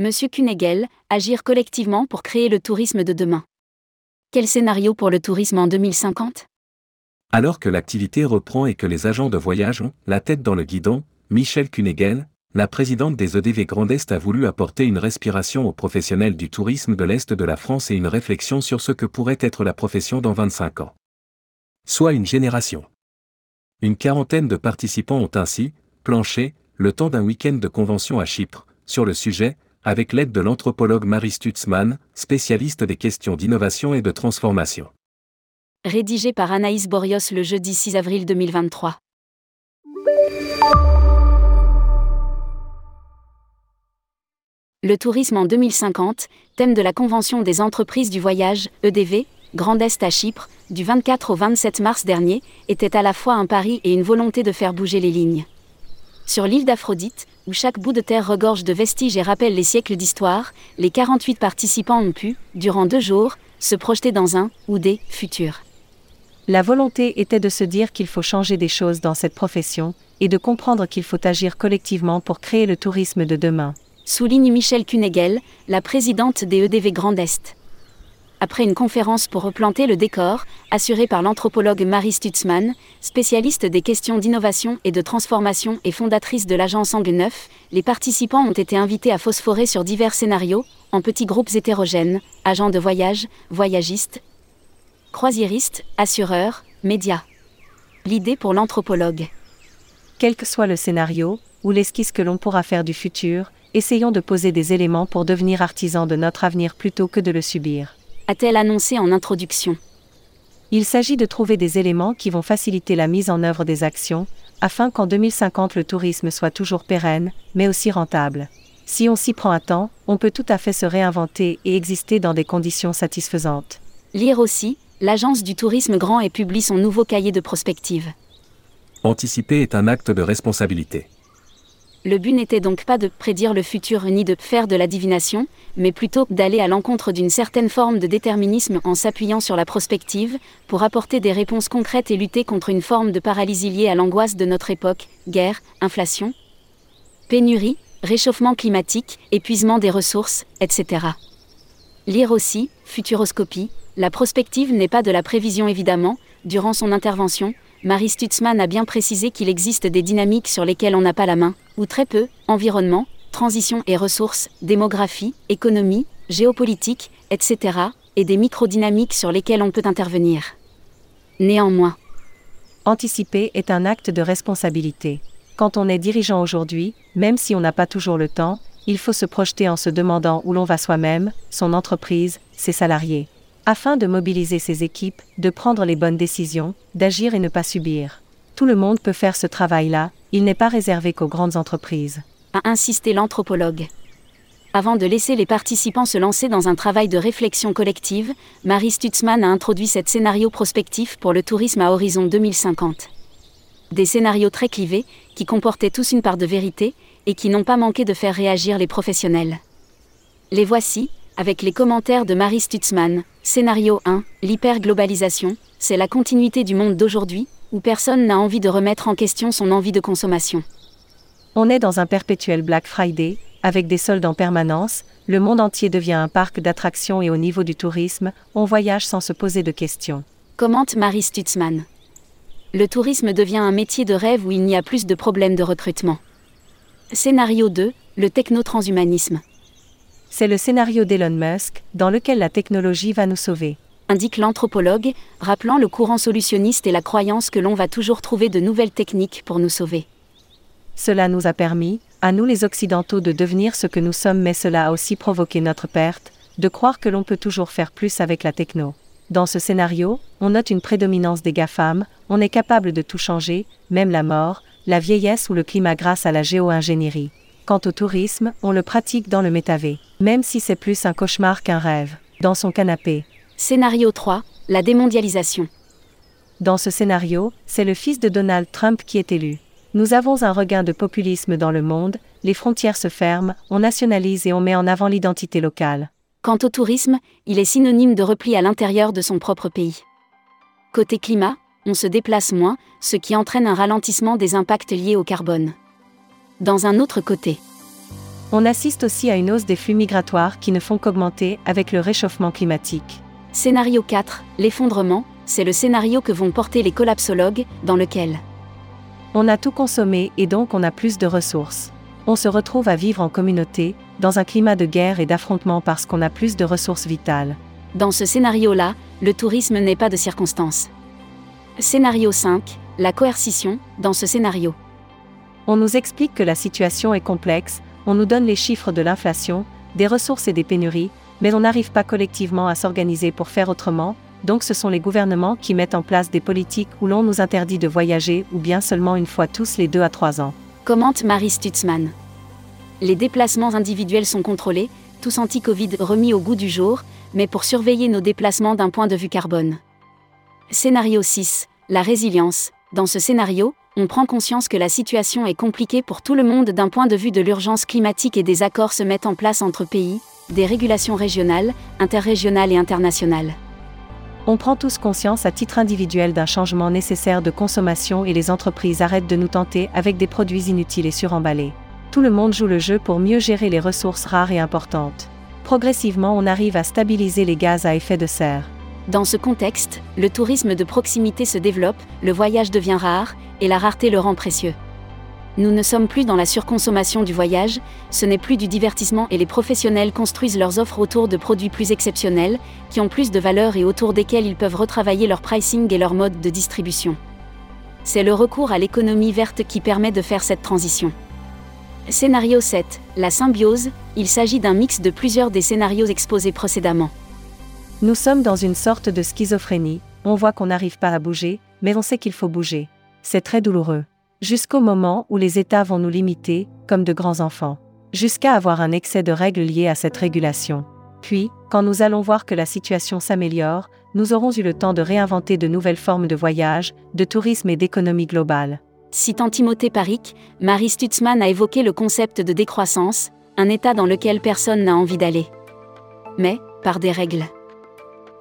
Monsieur Kunegel, agir collectivement pour créer le tourisme de demain. Quel scénario pour le tourisme en 2050 Alors que l'activité reprend et que les agents de voyage ont la tête dans le guidon, Michel Kunegel, la présidente des EDV Grand Est a voulu apporter une respiration aux professionnels du tourisme de l'Est de la France et une réflexion sur ce que pourrait être la profession dans 25 ans. Soit une génération. Une quarantaine de participants ont ainsi, planché, le temps d'un week-end de convention à Chypre, sur le sujet, avec l'aide de l'anthropologue Marie Stutzmann, spécialiste des questions d'innovation et de transformation. Rédigé par Anaïs Borios le jeudi 6 avril 2023. Le tourisme en 2050, thème de la Convention des entreprises du voyage, EDV, Grand Est à Chypre, du 24 au 27 mars dernier, était à la fois un pari et une volonté de faire bouger les lignes. Sur l'île d'Aphrodite, où chaque bout de terre regorge de vestiges et rappelle les siècles d'histoire, les 48 participants ont pu, durant deux jours, se projeter dans un, ou des, futurs. La volonté était de se dire qu'il faut changer des choses dans cette profession, et de comprendre qu'il faut agir collectivement pour créer le tourisme de demain souligne Michel Kunegel, la présidente des EDV Grand Est. Après une conférence pour replanter le décor, assurée par l'anthropologue Marie Stutzmann, spécialiste des questions d'innovation et de transformation et fondatrice de l'agence Angle 9, les participants ont été invités à phosphorer sur divers scénarios, en petits groupes hétérogènes, agents de voyage, voyagistes, croisiéristes, assureurs, médias. L'idée pour l'anthropologue. Quel que soit le scénario, ou l'esquisse que l'on pourra faire du futur, essayons de poser des éléments pour devenir artisans de notre avenir plutôt que de le subir. A-t-elle annoncé en introduction Il s'agit de trouver des éléments qui vont faciliter la mise en œuvre des actions, afin qu'en 2050 le tourisme soit toujours pérenne, mais aussi rentable. Si on s'y prend à temps, on peut tout à fait se réinventer et exister dans des conditions satisfaisantes. Lire aussi, l'agence du tourisme grand et publie son nouveau cahier de prospective. Anticiper est un acte de responsabilité. Le but n'était donc pas de prédire le futur ni de faire de la divination, mais plutôt d'aller à l'encontre d'une certaine forme de déterminisme en s'appuyant sur la prospective, pour apporter des réponses concrètes et lutter contre une forme de paralysie liée à l'angoisse de notre époque, guerre, inflation, pénurie, réchauffement climatique, épuisement des ressources, etc. Lire aussi, Futuroscopie, la prospective n'est pas de la prévision évidemment, durant son intervention, Marie Stutzmann a bien précisé qu'il existe des dynamiques sur lesquelles on n'a pas la main, ou très peu, environnement, transition et ressources, démographie, économie, géopolitique, etc., et des microdynamiques sur lesquelles on peut intervenir. Néanmoins, anticiper est un acte de responsabilité. Quand on est dirigeant aujourd'hui, même si on n'a pas toujours le temps, il faut se projeter en se demandant où l'on va soi-même, son entreprise, ses salariés afin de mobiliser ses équipes, de prendre les bonnes décisions, d'agir et ne pas subir. Tout le monde peut faire ce travail-là, il n'est pas réservé qu'aux grandes entreprises. A insisté l'anthropologue. Avant de laisser les participants se lancer dans un travail de réflexion collective, Marie Stutzmann a introduit cet scénario prospectif pour le tourisme à horizon 2050. Des scénarios très clivés, qui comportaient tous une part de vérité, et qui n'ont pas manqué de faire réagir les professionnels. Les voici, avec les commentaires de Marie Stutzmann. Scénario 1, l'hyperglobalisation, c'est la continuité du monde d'aujourd'hui, où personne n'a envie de remettre en question son envie de consommation. On est dans un perpétuel Black Friday, avec des soldes en permanence, le monde entier devient un parc d'attractions et au niveau du tourisme, on voyage sans se poser de questions. Commente Marie Stutzmann. Le tourisme devient un métier de rêve où il n'y a plus de problèmes de recrutement. Scénario 2, le techno-transhumanisme. C'est le scénario d'Elon Musk, dans lequel la technologie va nous sauver. Indique l'anthropologue, rappelant le courant solutionniste et la croyance que l'on va toujours trouver de nouvelles techniques pour nous sauver. Cela nous a permis, à nous les Occidentaux, de devenir ce que nous sommes, mais cela a aussi provoqué notre perte, de croire que l'on peut toujours faire plus avec la techno. Dans ce scénario, on note une prédominance des GAFAM, on est capable de tout changer, même la mort, la vieillesse ou le climat grâce à la géo-ingénierie. Quant au tourisme, on le pratique dans le métavé, même si c'est plus un cauchemar qu'un rêve, dans son canapé. Scénario 3, la démondialisation. Dans ce scénario, c'est le fils de Donald Trump qui est élu. Nous avons un regain de populisme dans le monde, les frontières se ferment, on nationalise et on met en avant l'identité locale. Quant au tourisme, il est synonyme de repli à l'intérieur de son propre pays. Côté climat, on se déplace moins, ce qui entraîne un ralentissement des impacts liés au carbone dans un autre côté. On assiste aussi à une hausse des flux migratoires qui ne font qu'augmenter avec le réchauffement climatique. Scénario 4, l'effondrement, c'est le scénario que vont porter les collapsologues, dans lequel On a tout consommé et donc on a plus de ressources. On se retrouve à vivre en communauté, dans un climat de guerre et d'affrontement parce qu'on a plus de ressources vitales. Dans ce scénario-là, le tourisme n'est pas de circonstance. Scénario 5, la coercition, dans ce scénario. On nous explique que la situation est complexe, on nous donne les chiffres de l'inflation, des ressources et des pénuries, mais on n'arrive pas collectivement à s'organiser pour faire autrement, donc ce sont les gouvernements qui mettent en place des politiques où l'on nous interdit de voyager ou bien seulement une fois tous les deux à trois ans. Commente Marie Stutzmann. Les déplacements individuels sont contrôlés, tous anti-Covid remis au goût du jour, mais pour surveiller nos déplacements d'un point de vue carbone. Scénario 6. La résilience. Dans ce scénario, on prend conscience que la situation est compliquée pour tout le monde d'un point de vue de l'urgence climatique et des accords se mettent en place entre pays, des régulations régionales, interrégionales et internationales. On prend tous conscience à titre individuel d'un changement nécessaire de consommation et les entreprises arrêtent de nous tenter avec des produits inutiles et suremballés. Tout le monde joue le jeu pour mieux gérer les ressources rares et importantes. Progressivement, on arrive à stabiliser les gaz à effet de serre. Dans ce contexte, le tourisme de proximité se développe, le voyage devient rare, et la rareté le rend précieux. Nous ne sommes plus dans la surconsommation du voyage, ce n'est plus du divertissement et les professionnels construisent leurs offres autour de produits plus exceptionnels, qui ont plus de valeur et autour desquels ils peuvent retravailler leur pricing et leur mode de distribution. C'est le recours à l'économie verte qui permet de faire cette transition. Scénario 7. La symbiose, il s'agit d'un mix de plusieurs des scénarios exposés précédemment. Nous sommes dans une sorte de schizophrénie, on voit qu'on n'arrive pas à bouger, mais on sait qu'il faut bouger. C'est très douloureux. Jusqu'au moment où les États vont nous limiter, comme de grands enfants. Jusqu'à avoir un excès de règles liées à cette régulation. Puis, quand nous allons voir que la situation s'améliore, nous aurons eu le temps de réinventer de nouvelles formes de voyage, de tourisme et d'économie globale. Citant Timothée Paric, Marie Stutzmann a évoqué le concept de décroissance, un état dans lequel personne n'a envie d'aller. Mais, par des règles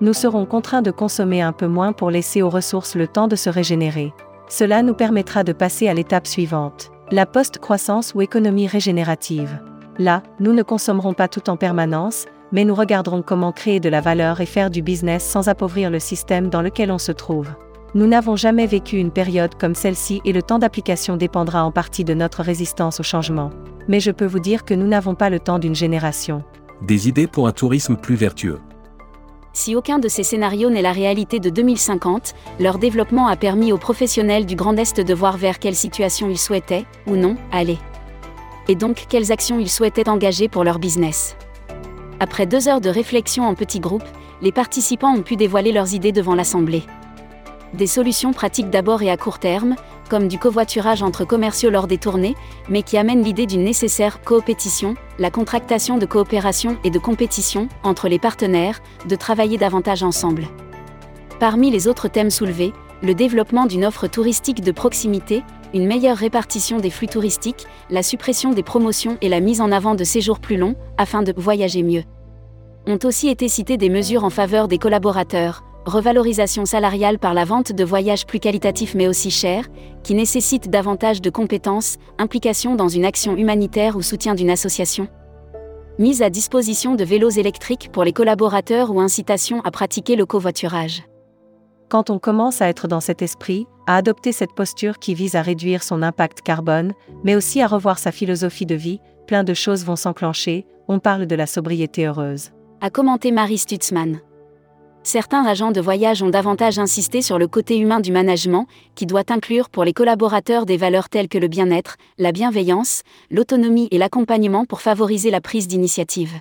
nous serons contraints de consommer un peu moins pour laisser aux ressources le temps de se régénérer. Cela nous permettra de passer à l'étape suivante, la post-croissance ou économie régénérative. Là, nous ne consommerons pas tout en permanence, mais nous regarderons comment créer de la valeur et faire du business sans appauvrir le système dans lequel on se trouve. Nous n'avons jamais vécu une période comme celle-ci et le temps d'application dépendra en partie de notre résistance au changement. Mais je peux vous dire que nous n'avons pas le temps d'une génération. Des idées pour un tourisme plus vertueux. Si aucun de ces scénarios n'est la réalité de 2050, leur développement a permis aux professionnels du Grand Est de voir vers quelle situation ils souhaitaient, ou non, aller. Et donc quelles actions ils souhaitaient engager pour leur business. Après deux heures de réflexion en petits groupes, les participants ont pu dévoiler leurs idées devant l'Assemblée. Des solutions pratiques d'abord et à court terme, comme du covoiturage entre commerciaux lors des tournées, mais qui amènent l'idée d'une nécessaire coopétition, la contractation de coopération et de compétition entre les partenaires, de travailler davantage ensemble. Parmi les autres thèmes soulevés, le développement d'une offre touristique de proximité, une meilleure répartition des flux touristiques, la suppression des promotions et la mise en avant de séjours plus longs, afin de voyager mieux. Ont aussi été citées des mesures en faveur des collaborateurs, revalorisation salariale par la vente de voyages plus qualitatifs mais aussi chers, qui nécessitent davantage de compétences, implication dans une action humanitaire ou soutien d'une association. Mise à disposition de vélos électriques pour les collaborateurs ou incitation à pratiquer le covoiturage. Quand on commence à être dans cet esprit, à adopter cette posture qui vise à réduire son impact carbone, mais aussi à revoir sa philosophie de vie, plein de choses vont s'enclencher, on parle de la sobriété heureuse. A commenté Marie Stutzmann certains agents de voyage ont davantage insisté sur le côté humain du management, qui doit inclure pour les collaborateurs des valeurs telles que le bien-être, la bienveillance, l'autonomie et l'accompagnement pour favoriser la prise d'initiative.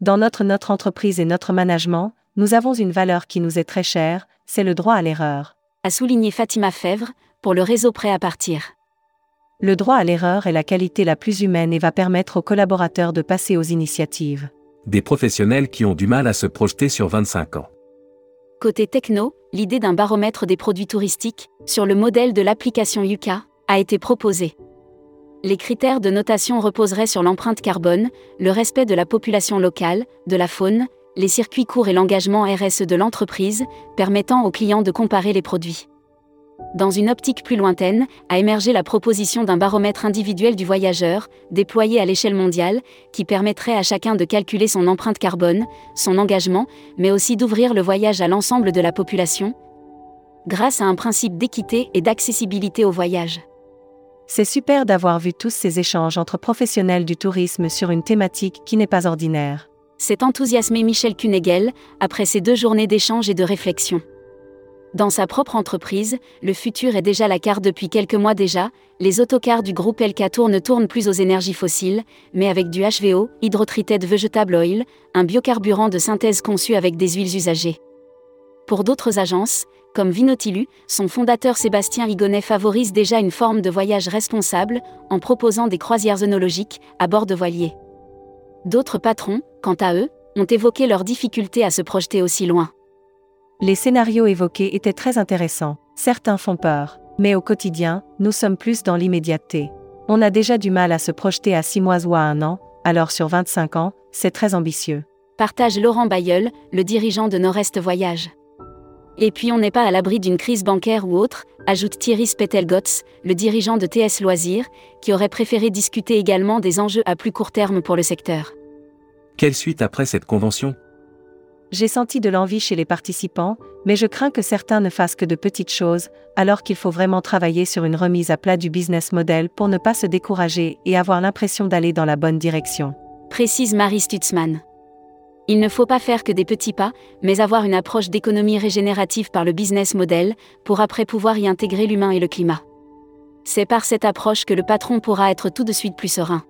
Dans notre, notre entreprise et notre management, nous avons une valeur qui nous est très chère, c'est le droit à l'erreur. A souligné Fatima Fèvre, pour le réseau Prêt à partir. Le droit à l'erreur est la qualité la plus humaine et va permettre aux collaborateurs de passer aux initiatives des professionnels qui ont du mal à se projeter sur 25 ans. Côté techno, l'idée d'un baromètre des produits touristiques, sur le modèle de l'application Yuka, a été proposée. Les critères de notation reposeraient sur l'empreinte carbone, le respect de la population locale, de la faune, les circuits courts et l'engagement RSE de l'entreprise, permettant aux clients de comparer les produits. Dans une optique plus lointaine, a émergé la proposition d'un baromètre individuel du voyageur, déployé à l'échelle mondiale, qui permettrait à chacun de calculer son empreinte carbone, son engagement, mais aussi d'ouvrir le voyage à l'ensemble de la population, grâce à un principe d'équité et d'accessibilité au voyage. C'est super d'avoir vu tous ces échanges entre professionnels du tourisme sur une thématique qui n'est pas ordinaire. C'est enthousiasmé Michel Kunegel, après ces deux journées d'échanges et de réflexion. Dans sa propre entreprise, le futur est déjà la carte depuis quelques mois déjà, les autocars du groupe Elcatour ne tournent plus aux énergies fossiles, mais avec du HVO, Hydrotreated Vegetable Oil, un biocarburant de synthèse conçu avec des huiles usagées. Pour d'autres agences, comme Vinotilu, son fondateur Sébastien Higonnet favorise déjà une forme de voyage responsable, en proposant des croisières œnologiques, à bord de voiliers. D'autres patrons, quant à eux, ont évoqué leurs difficultés à se projeter aussi loin. Les scénarios évoqués étaient très intéressants, certains font peur, mais au quotidien, nous sommes plus dans l'immédiateté. On a déjà du mal à se projeter à 6 mois ou à un an, alors sur 25 ans, c'est très ambitieux. Partage Laurent Bayeul, le dirigeant de Nord-Est Voyage. Et puis on n'est pas à l'abri d'une crise bancaire ou autre, ajoute Thierry Spetelgotz, le dirigeant de TS Loisirs, qui aurait préféré discuter également des enjeux à plus court terme pour le secteur. Quelle suite après cette convention? J'ai senti de l'envie chez les participants, mais je crains que certains ne fassent que de petites choses, alors qu'il faut vraiment travailler sur une remise à plat du business model pour ne pas se décourager et avoir l'impression d'aller dans la bonne direction. Précise Marie Stutzmann. Il ne faut pas faire que des petits pas, mais avoir une approche d'économie régénérative par le business model, pour après pouvoir y intégrer l'humain et le climat. C'est par cette approche que le patron pourra être tout de suite plus serein.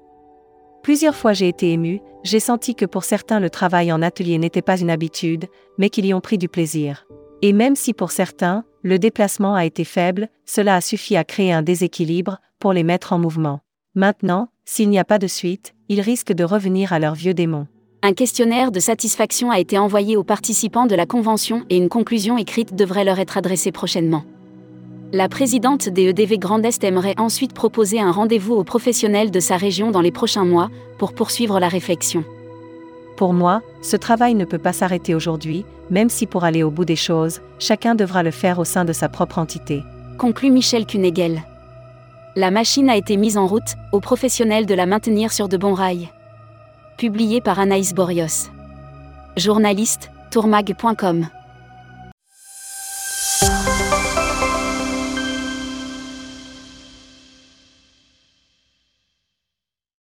Plusieurs fois j'ai été ému, j'ai senti que pour certains le travail en atelier n'était pas une habitude, mais qu'ils y ont pris du plaisir. Et même si pour certains, le déplacement a été faible, cela a suffi à créer un déséquilibre, pour les mettre en mouvement. Maintenant, s'il n'y a pas de suite, ils risquent de revenir à leur vieux démon. Un questionnaire de satisfaction a été envoyé aux participants de la convention et une conclusion écrite devrait leur être adressée prochainement. La présidente des EDV Grand Est aimerait ensuite proposer un rendez-vous aux professionnels de sa région dans les prochains mois pour poursuivre la réflexion. Pour moi, ce travail ne peut pas s'arrêter aujourd'hui, même si pour aller au bout des choses, chacun devra le faire au sein de sa propre entité. Conclut Michel Kunegel. La machine a été mise en route, aux professionnels de la maintenir sur de bons rails publié par Anaïs Borios. Journaliste, tourmag.com